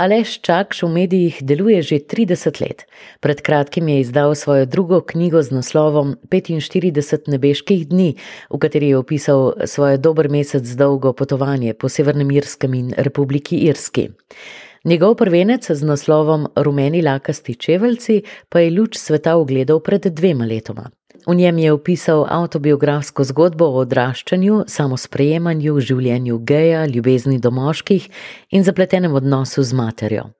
Aleš Čakš v medijih deluje že 30 let. Pred kratkim je izdal svojo drugo knjigo z naslovom 45 nebeških dni, v kateri je opisal svoje dober mesec dolgo potovanje po Severnem Irskem in Republiki Irski. Njegov prvenec z naslovom Rumeni lakasti čeveljci pa je luč sveta ugledal pred dvema letoma. V njem je opisal autobiografsko zgodbo o odraščanju, samosprejemanju, življenju geja, ljubezni do moških in zapletenem odnosu z materjo.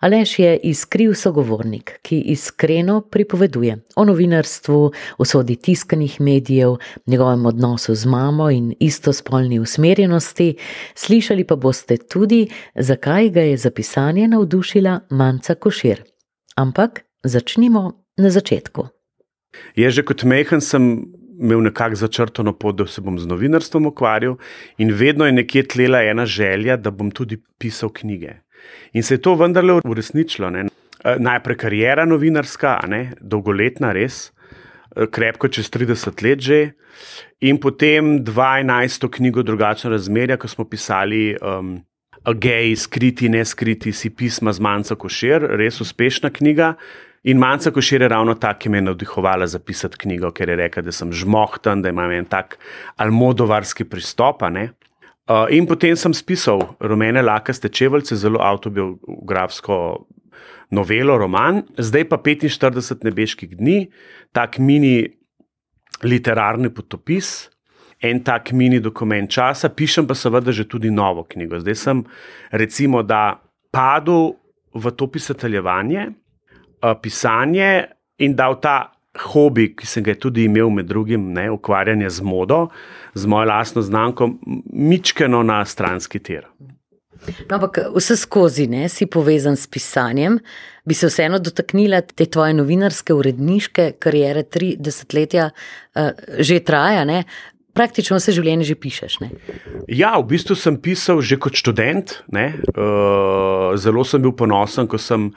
Aleš je iskriv sogovornik, ki iskreno pripoveduje o novinarstvu, usodi tiskanih medijev, njegovem odnosu z mamo in istospolni usmerjenosti, slišali pa boste tudi, zakaj ga je za pisanje navdušila Manca Košir. Ampak začnimo na začetku. Je že kot mehen sem imel nekako začrtano pot, da se bom z novinarstvom ukvarjal, in vedno je nekje tlela ena želja, da bom tudi pisal knjige. In se je to vendarle uresničilo. Ne? Eh, najprej karijera novinarska, ne? dolgoletna, res, eh, krepko čez 30 let že. In potem 12. knjigo Drugačna razmerja, ko smo pisali um, Gej, skriti, ne skriti, si pisma z Manca Košir, res uspešna knjiga. In Manca Košir je ravno ta, ki me je navdihovala za pisati knjigo, ker je rekla, da sem žmohten, da imam en tak almodovarski pristop. Uh, in potem sem spisal Rumene lakaste čeveljce, zelo autobiografsko novelo, roman, zdaj pa 45 nebeških dni, tak mini literarni potopis. En tak mini dokument časa, pišem pa seveda že tudi novo knjigo. Zdaj sem, recimo, da padel v to pisateljevanje, uh, pisanje in dal ta hobi, ki sem ga tudi imel med drugim, ne, ukvarjanje z modo, z mojo lastno znamko, mičkeno na stranski tir. No, ampak vse skozi ne, si povezan s pisanjem. Bi se vseeno dotaknila te tvoje novinarske, uredniške kariere, tri desetletja uh, že traja, ne? praktično vse življenje že pišeš. Ne? Ja, v bistvu sem pisal že kot študent. Uh, zelo sem bil ponosen, ko sem.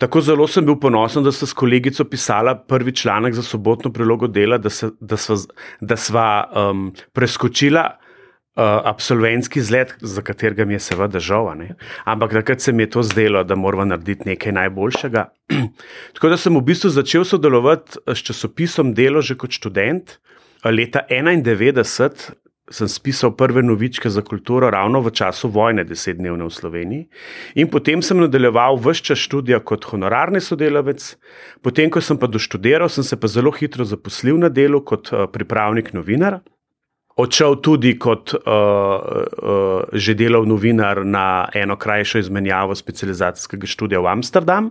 Tako zelo sem bil ponosen, da sem s kolegico pisala prvi članek za sobotno prilogo dela, da, se, da sva, da sva um, preskočila uh, absolventski zlet, za katerega mi je seveda žal. Ampak takrat se mi je to zdelo, da moramo narediti nekaj najboljšega. Tako da sem v bistvu začel sodelovati s časopisom Delo že kot študent. Leta 1991 sem spisal prve novičke za kulturo ravno v času vojne, desetdnevne v Sloveniji. In potem sem nadaljeval vse čas študija kot honorarni sodelavec, potem, ko sem pa doštudiral, sem se pa zelo hitro zaposlil na delu kot uh, pripravnik novinar. Odšel tudi kot uh, uh, že delal novinar na eno krajšo izmenjavo specializacijskega študija v Amsterdam,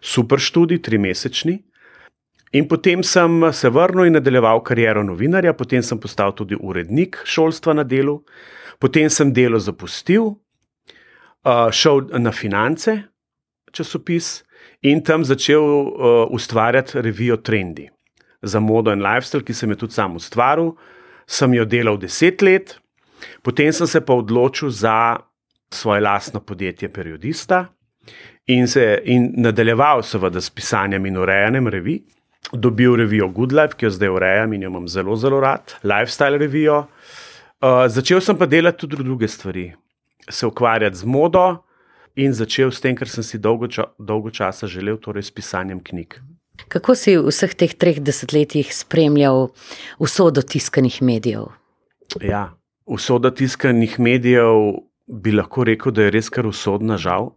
super študij, tri mesečni. In potem sem se vrnil in nadaljeval kariero novinarja, potem sem postal tudi urednik šolstva na delu, potem sem delo zapustil, šel na finance, časopis in tam začel ustvarjati revijo Trendy za modo in lifestyle, ki sem jo tudi sam ustvaril. Sem jo delal deset let, potem sem se pa odločil za svoje lastno podjetje, periodista. In, se, in nadaljeval, seveda, s pisanjem in urejanjem revij dobil revijo Good Life, ki jo zdaj urejam in jo imam zelo, zelo rad, lifestyle revijo. Uh, začel sem pa delati tudi druge stvari, se ukvarjati z modo in začel s tem, kar sem si dolgo, ča, dolgo časa želel, torej s pisanjem knjig. Kako si v vseh teh treh desetletjih spremljal usodo tiskanih medijev? Ja, usoda tiskanih medijev bi lahko rekel, da je res kar usodna, žal.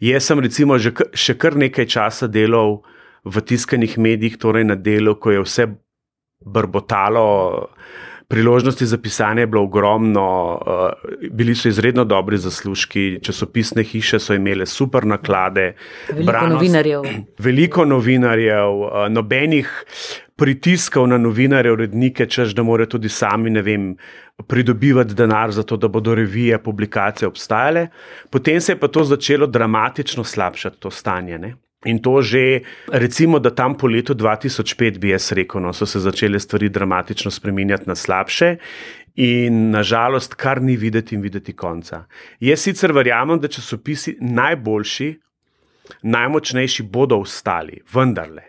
Jaz sem recimo že še kar nekaj časa delal v tiskanih medijih, torej na delu, ko je vse brbotalo, priložnosti za pisanje je bilo ogromno, uh, bili so izredno dobri zaslužki, časopisne hiše so imele super naklade. Veliko branost, novinarjev. Veliko novinarjev, uh, nobenih pritiskov na novinarje, urednike, čež da morajo tudi sami, ne vem. Pridobivati denar za to, da bodo revije, publikacije obstajale, potem se je pa to začelo dramatično slabšati, to stanje. Ne? In to že, recimo, da tam po letu 2005, bi jaz rekel, no, so se začele stvari dramatično spremenjati na slabše, in nažalost, kar ni videti in videti konca. Jaz sicer verjamem, da časopisi najboljši, najmočnejši bodo ostali, vendarle.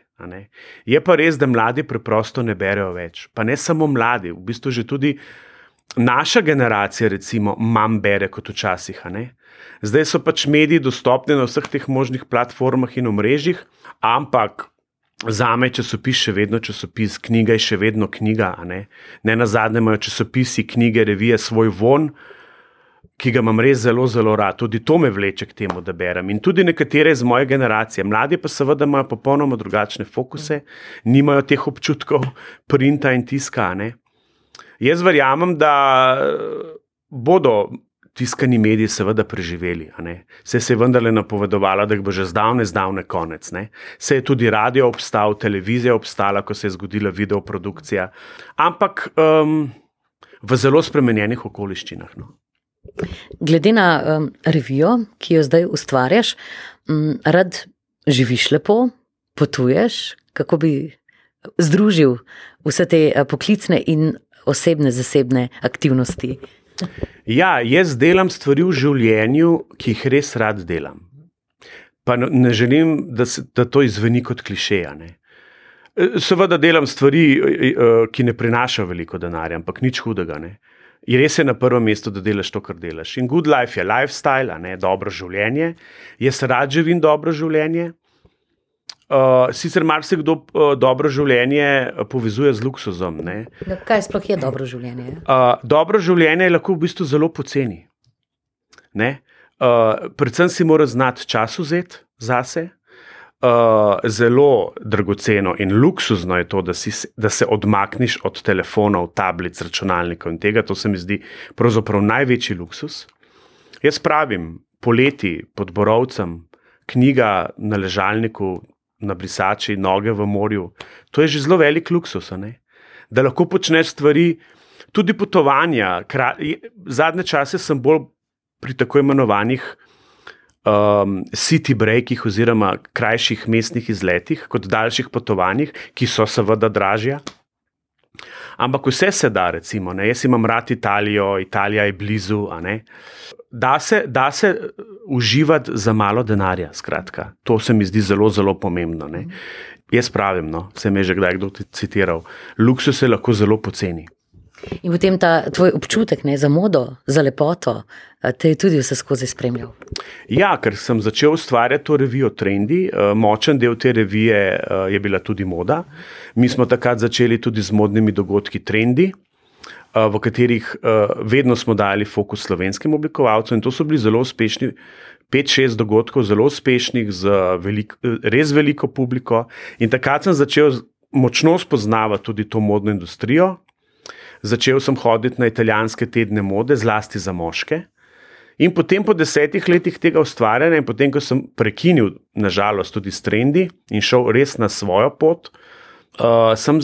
Je pa res, da mladi preprosto ne berejo več. Pa ne samo mladi, v bistvu že tudi naša generacija, recimo, manj bere kot včasih. Zdaj so pač mediji dostopni na vseh teh možnih platformah in omrežjih, ampak za me časopis še vedno časopis, knjiga je še vedno knjiga. Ne, ne na zadnje imajo časopisi, knjige, revije svoj von. Ki ga imam res zelo, zelo rad, tudi to me vleče k temu, da berem. In tudi nekatere iz moje generacije, mladi pa seveda imajo popolnoma drugačne fokuse, nimajo teh občutkov, printa in tiskane. Jaz verjamem, da bodo tiskani mediji seveda preživeli. Se je vendarle napovedovalo, da bo že zdavne, zdavne konec. Ne? Se je tudi radio obstal, televizija obstala, ko se je zgodila videoprodukcija, ampak um, v zelo spremenjenih okoliščinah. No? Glede na um, revijo, ki jo zdaj ustvarjaš, um, rad živiš lepo, potuješ, kako bi združil vse te uh, poklicne in osebne, zasebne aktivnosti. Ja, jaz delam stvari v življenju, ki jih res rad delam. Pa ne želim, da, se, da to izveni kot klišejane. Seveda delam stvari, ki ne prinašajo veliko denarja, ampak nič hudega. Ne. Je res je na prvem mestu, da delaš to, kar delaš. In good life je lifestyle, ne, dobro življenje. Jaz rad živim dobro življenje. Uh, sicer marsikdo uh, dobro življenje uh, povezuje z luksuzom. Ne. Ja, kaj sploh je dobro življenje? Uh, dobro življenje je lahko v bistvu zelo poceni. Uh, predvsem si mora znati čas vzeti zase. Uh, zelo dragoceno in luksuzno je to, da, si, da se odmakneš od telefonov, tablic, računalnikov in tega. To se mi zdi pravzaprav največji luksus. Jaz pravim, poleti pod Borovcem, knjiga na ležalniku, na brisači, noge v morju. To je že zelo velik luksus, da lahko počneš stvari, tudi potovanja. Zadnje čase sem bolj pri tako imenovanih um, city breakih, oziroma krajših mestnih izletih, kot daljših potovanjih, ki so seveda dražja. Ampak vse se da, recimo, ne? jaz imam rad Italijo, Italija je blizu. Da se, da se uživati za malo denarja, skratka. To se mi zdi zelo, zelo pomembno. Ne? Jaz pravim, no, se mi je že kdaj kdo citiral, luksus je lahko zelo poceni. In potem ta tvoj občutek ne, za modo, za lepoto, te je tudi vse skozi spremljal. Ja, ker sem začel ustvarjati to revijo Trendy, močen del te revije je bila tudi moda. Mi smo takrat začeli tudi z modnimi dogodki Trendy. V katerih vedno smo dali fokus slovenskim oblikovalcem, in to so bili zelo uspešni, pet, šest dogodkov, zelo uspešnih, z velik, res veliko publiko. In takrat sem začel močno spoznavati tudi to modno industrijo, začel sem hoditi na italijanske tedne mode, zlasti za moške. In potem, po desetih letih tega ustvarjanja, in potem, ko sem prekinil, nažalost, tudi s trendi in šel res na svojo pot, uh, sem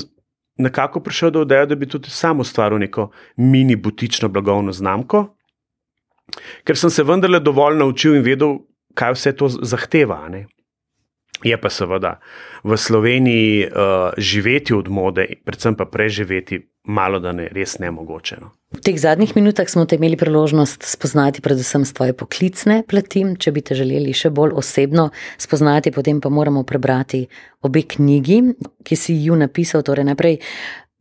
nekako prišel do ideje, da bi tudi sam ustvaril neko mini butično blagovno znamko, ker sem se vendarle dovolj naučil in vedel, kaj vse to zahteva. Ne? Je pa seveda v Sloveniji uh, živeti od mode, predvsem pa preživeti, malo da ne, res ne mogoče. No. V teh zadnjih minutah smo te imeli priložnost spoznati, predvsem s tvoje poklicne plati. Če bi te želeli še bolj osebno spoznati, potem pa moramo prebrati obe knjigi, ki si ju napisal. Torej, najprej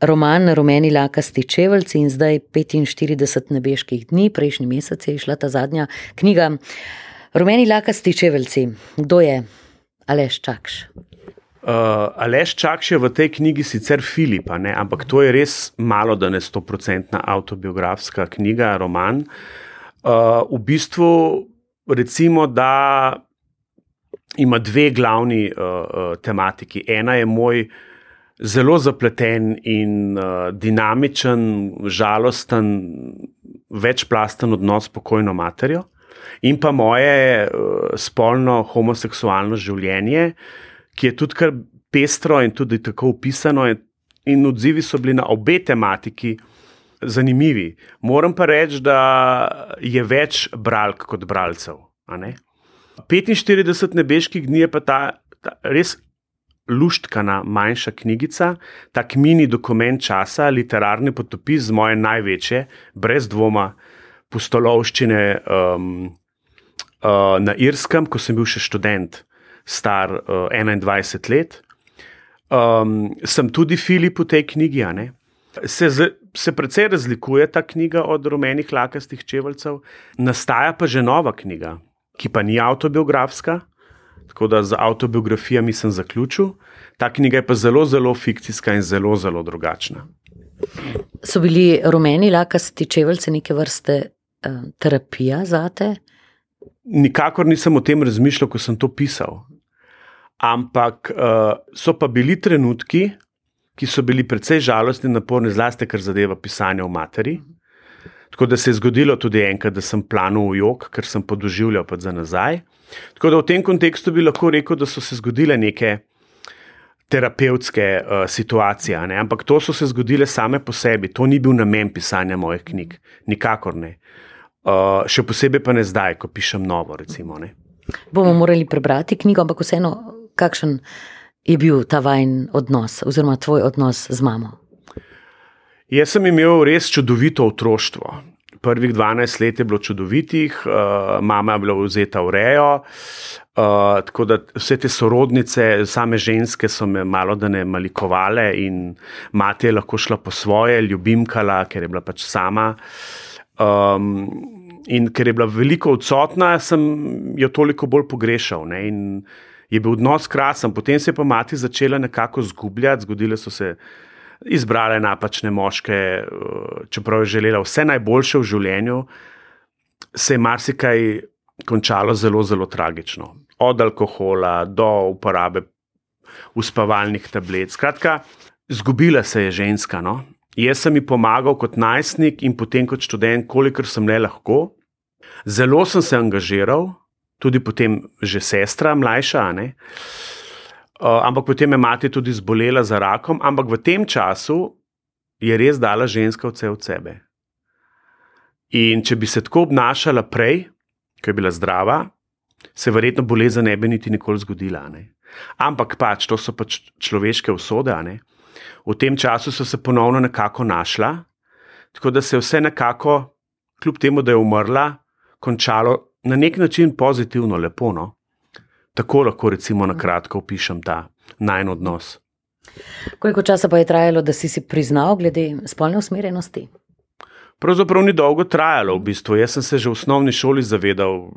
roman Rumeni lakasti čevelci in zdaj 45 nebeških dni, prejšnji mesec je išla ta zadnja knjiga. Rumeni lakasti čevelci, kdo je? Aleš Čakš. Uh, Aleš Čakš je v tej knjigi sicer Filipa, ne? ampak to je res malo, da ne stoprocentna autobiografska knjiga, roman. Uh, v bistvu, recimo, da ima dve glavni uh, uh, tematiki. Ena je moj zelo zapleten in uh, dinamičen, žalosten, večplasten odnos s pokojno materjo in pa moje uh, spolno homoseksualno življenje, ki je tudi kar pestro in tudi tako opisano, in, in odzivi so bili na obe tematiki zanimivi. Moram pa reči, da je več bralk kot bralcev. 45 nebeških dni je pa ta, ta res. Luštkana manjša knjigica, tak mini dokument časa, literarni potopis z moje največje, brez dvoma, pustolovščine um, uh, na Irskem, ko sem bil še študent, star uh, 21 let. Um, sem tudi Filip v tej knjigi. Se, se precej razlikuje ta knjiga od rumenih lakastih čeveljcev. Nastaja pa že nova knjiga, ki pa ni autobiografska, tako da z autobiografijami sem zaključil. Ta knjiga je pa zelo, zelo fikcijska in zelo, zelo drugačna. So bili rumeni lakasti čeveljci neke vrste terapija za te? Nikakor nisem o tem razmišljal, ko sem to pisal. Ampak uh, so pa bili trenutki, ki so bili precej žalostni naporni, zlasti kar zadeva pisanje v materi. Tako da se je zgodilo tudi enkrat, da sem planil v jog, ker sem podoživljal pa za nazaj. Tako da v tem kontekstu bi lahko rekel, da so se zgodile neke terapevtske uh, situacije, ne? ampak to so se zgodile same po sebi, to ni bil namen pisanja mojih knjig, nikakor ne. Uh, še posebej pa ne zdaj, ko pišem novo. Recimo, Bomo morali prebrati knjigo, ampak vseeno, kakšen je bil ta vajen odnos, oziroma tvoj odnos z mamo? Jaz sem imel res čudovito otroštvo. Prvih 12 let je bilo čudovitih, uh, mama je bila vzeta v rejo, uh, tako da vse te sorodnice, same ženske, so me malo da ne malikovale, in mati je lahko šla po svoje, ljubimkala, ker je bila pač sama. Um, in ker je bila veliko odsotna, sem jo toliko bolj pogrešal. Ne, je bil odnos krasen, potem se je pa mati začela nekako zgubljati, zgodile so se. Izbrala je napačne moške, eh, čeprav je želela vse najboljše v življenju, se je marsikaj končalo zelo, zelo tragično. Od alkohola do uporabe uspavalnih tablet. Skratka, izgubila se je ženska. No? Jaz sem ji pomagal kot najstnik in potem kot študent, kolikor sem le lahko. Zelo sem se angažiral, tudi potem že sestra, mlajša. Uh, ampak potem je mati tudi zbolela za rakom, ampak v tem času je res dala ženska vse od sebe. In če bi se tako obnašala prej, ko je bila zdrava, se verjetno bolezen ne bi niti nikoli zgodila. Ne? Ampak pač to so pač človeške usode. Ne? V tem času so se ponovno nekako našla, tako da se je vse nekako, kljub temu, da je umrla, končalo na nek način pozitivno, lepo. No? Tako lahko, recimo, na kratko opišem ta najn odnos. Koliko časa pa je trajalo, da si si priznal, glede spolne usmerjenosti? Pravzaprav ni dolgo trajalo, v bistvu. Jaz sem se že v osnovni šoli zavedal,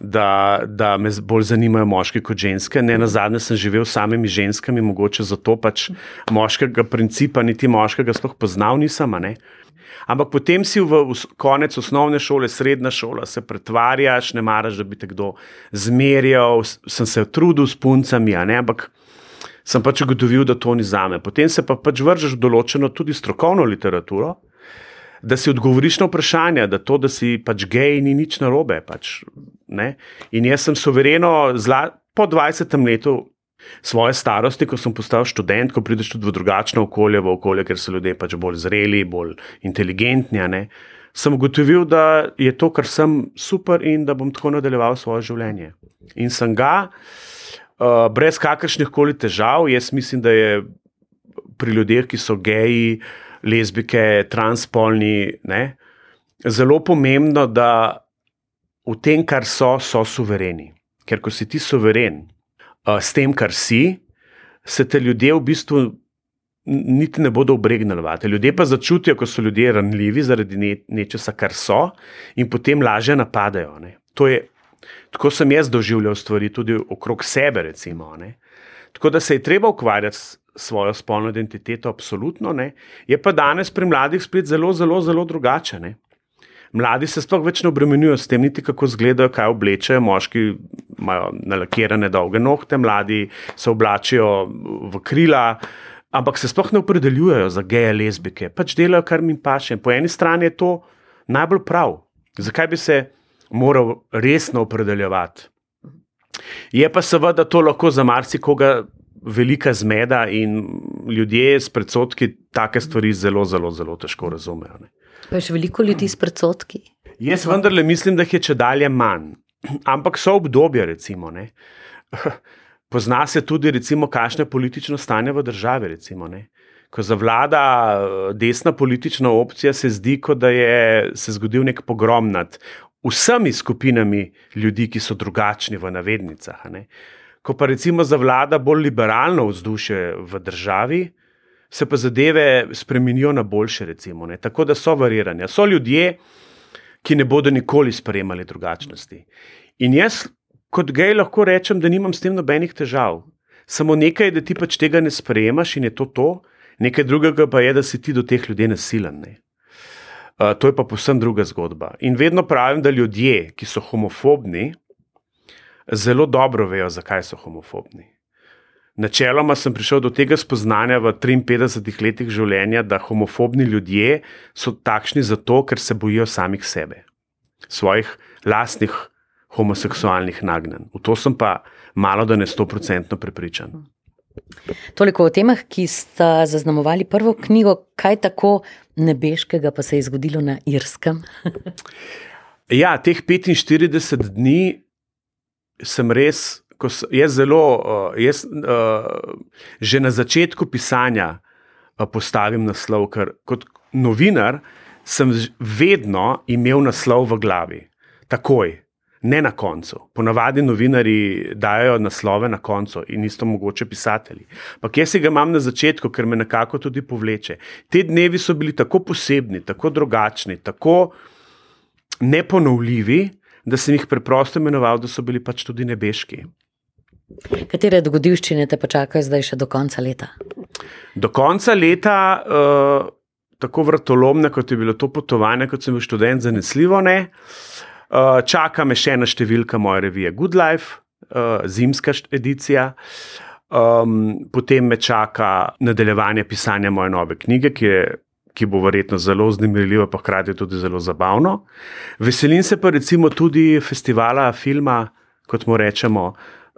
da, da me bolj zanimajo moški kot ženske. Ne na zadnje sem živel s samimi ženskami, mogoče zato pač moškega principa, niti moškega sploh poznal nisem. Ampak potem si v konec osnovne šole, srednja šola, se pretvarjaš, ne maraš, da bi te kdo zmerjal. Sem se trudil s puncami, ampak sem pač ugotovil, da to ni za me. Potem se pa pač vržeš v določeno tudi strokovno literaturo. Da si odgovoriš na vprašanje, da to, da si pač gej, ni nič narobe. Pač, In jaz sem suvereno, zla, po 20 letu svoje starosti, ko sem postal študent, ko prideš tudi v drugačno okolje, v okolje, ker so ljudje pač bolj zreli, bolj inteligentni. Ne, sem ugotovil, da je to, kar sem super in da bom tako nadaljeval svoje življenje. In sem ga, uh, brez kakršnih koli težav, jaz mislim, da je pri ljudeh, ki so geji, lezbike, transpolni, ne, zelo pomembno, da v tem, kar so, so suvereni. Ker ko si ti suveren, s tem, kar si, se te ljudje v bistvu niti ne bodo obregnili. Ljudje pa začutijo, ko so ljudje ranljivi zaradi ne, nečesa, kar so, in potem lažje napadajo. Je, tako sem jaz doživljal stvari tudi okrog sebe. Recimo, tako da se je treba ukvarjati s svojo spolno identiteto, absolutno. Ne? Je pa danes pri mladih spet zelo, zelo, zelo drugače. Ne? Mladi se sploh več ne obremenjujejo s tem, niti kako izgledajo, kaj oblečejo. Moški imajo nalakirane dolge nohte, mladi se oblačijo v krila, ampak se sploh ne opredeljujejo za geje, lezbike. Pač delajo, kar jim paše. Po eni strani je to najbolj prav. Zakaj bi se moral resno opredeljevati? Je pa seveda to lahko za marsikoga velika zmeda in ljudje s predsotki take stvari zelo, zelo, zelo težko razumejo. Ne. Pa je še veliko ljudi s predsotki. Jaz vendarle mislim, da jih je če dalje manj. Ampak so obdobja, recimo. Ne. Pozna se tudi, recimo, kakšno je politično stanje v državi. Recimo, Ko zavlada desna politična opcija, se zdi, kot da je se zgodil nek pogrom nad vsemi skupinami ljudi, ki so drugačni v navednicah. Ko pa recimo zavlada bolj liberalno vzdušje v državi, se pa zadeve spremenijo na boljše, recimo. Ne? Tako da so variranja. So ljudje, ki ne bodo nikoli sprejemali drugačnosti. In jaz, kot gej, lahko rečem, da nimam s tem nobenih težav. Samo nekaj je, da ti pač tega ne sprejemaš in je to to, nekaj drugega pa je, da si ti do teh ljudi nasilen. Ne? Uh, to je pa povsem druga zgodba. In vedno pravim, da ljudje, ki so homofobni, zelo dobro vejo, zakaj so homofobni. Načeloma sem prišel do tega spoznanja v 53 letih življenja, da homofobni ljudje so takšni zato, ker se bojijo samih sebe, svojih lastnih homoseksualnih nagnjen. V to sem pa malo da ne stoprocentno prepričan. Toliko o temah, ki sta zaznamovali prvo knjigo, kaj tako nebeškega pa se je zgodilo na Irskem. ja, teh 45 dni sem res ko jaz zelo, uh, jaz, uh, že na začetku pisanja uh, postavim naslov, ker kot novinar sem vedno imel naslov v glavi, takoj, ne na koncu. Ponavadi novinari dajo naslove na koncu in isto mogoče pisatelji. Ampak jaz ga imam na začetku, ker me nekako tudi povleče. Te dnevi so bili tako posebni, tako drugačni, tako neponovljivi. Da sem jih preprosto imenoval, da so bili pač tudi nebeški. Katere dogodivščine te počakajo zdaj še do konca leta? Do konca leta, uh, tako vrtolomne, kot je bilo to potovanje, kot sem bil študent, zanesljivo ne. Uh, čaka me še ena številka moje revije Good Life, uh, zimska edicija. Um, potem me čaka nadaljevanje pisanja moje nove knjige, ki, je, ki bo verjetno zelo zanimivo, pa hkrati tudi zelo zabavno. Veselim se pa recimo tudi festivala filma, kot mu rečemo,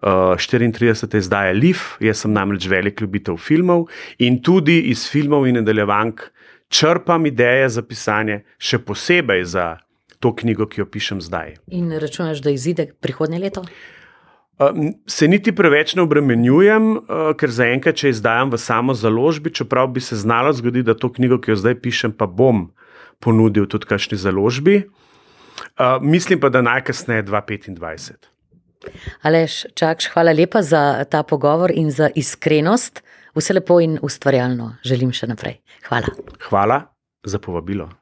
uh, 34. izdaje Leaf, jaz sem namreč velik ljubitelj filmov in tudi iz filmov in nadaljevank črpam ideje za pisanje, še posebej za to knjigo, ki jo pišem zdaj. In računaš, da izide prihodnje leto? Se niti preveč ne obremenjujem, ker zaenkrat, če izdajam v samo založbi, čeprav bi se znalo zgoditi, da to knjigo, ki jo zdaj pišem, pa bom ponudil tudi kakšni založbi. Mislim pa, da najkasneje 2025. Aleš, čakš, hvala lepa za ta pogovor in za iskrenost. Vse lepo in ustvarjalno želim še naprej. Hvala. Hvala za povabilo.